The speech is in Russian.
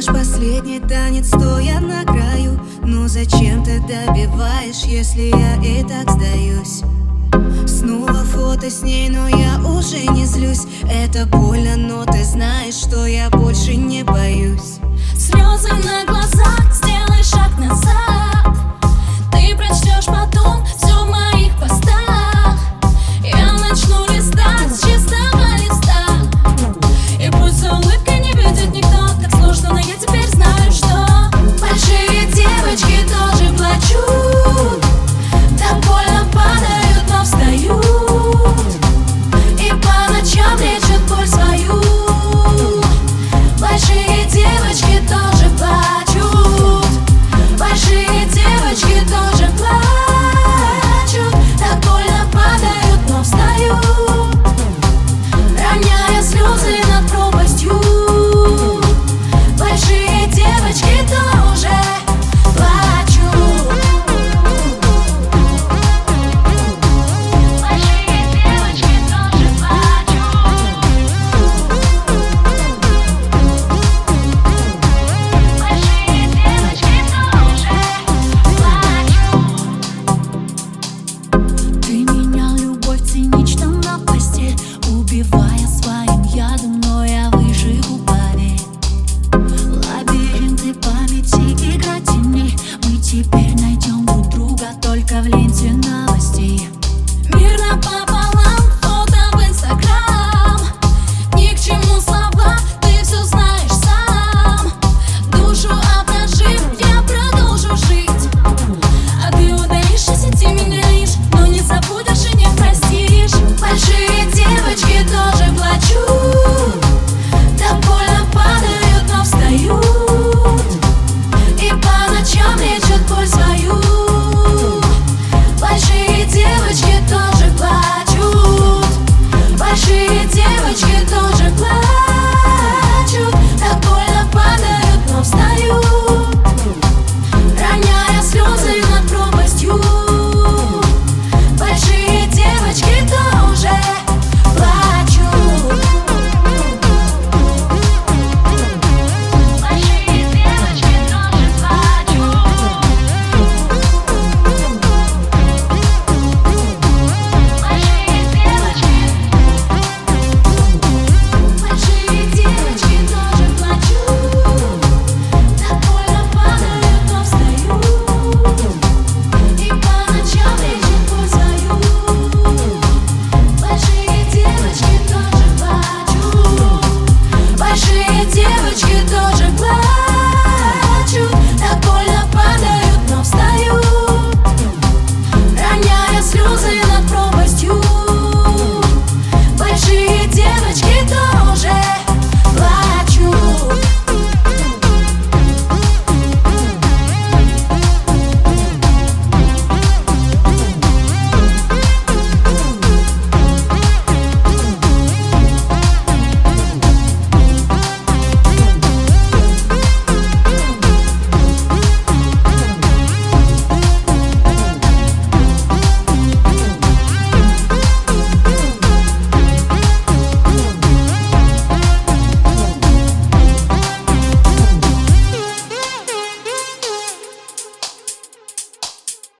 наш последний танец, стоя на краю. Но зачем ты добиваешь, если я и так сдаюсь? Снова фото с ней, но я уже не злюсь. Это больно, но ты знаешь, что я больше не боюсь девочка